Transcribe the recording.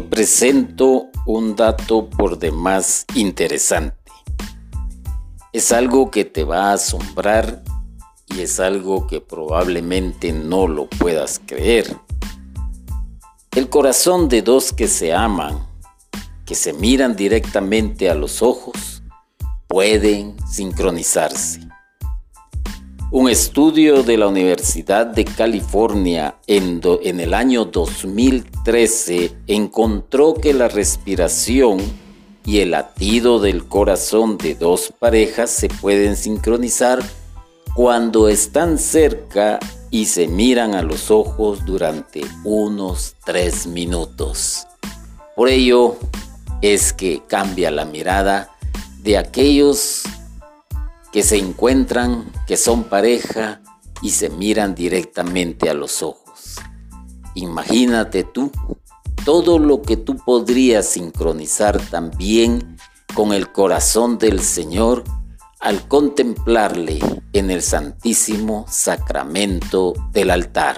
presento un dato por demás interesante. Es algo que te va a asombrar y es algo que probablemente no lo puedas creer. El corazón de dos que se aman, que se miran directamente a los ojos, pueden sincronizarse. Un estudio de la Universidad de California en, el año 2013 encontró que la respiración y el latido del corazón de dos parejas se pueden sincronizar cuando están cerca y se miran a los ojos durante unos tres minutos. Por ello es que cambia la mirada de aquellos que se encuentran, que son pareja y se miran directamente a los ojos. Imagínate tú todo lo que tú podrías sincronizar también con el corazón del Señor al contemplarle en el santísimo sacramento del altar.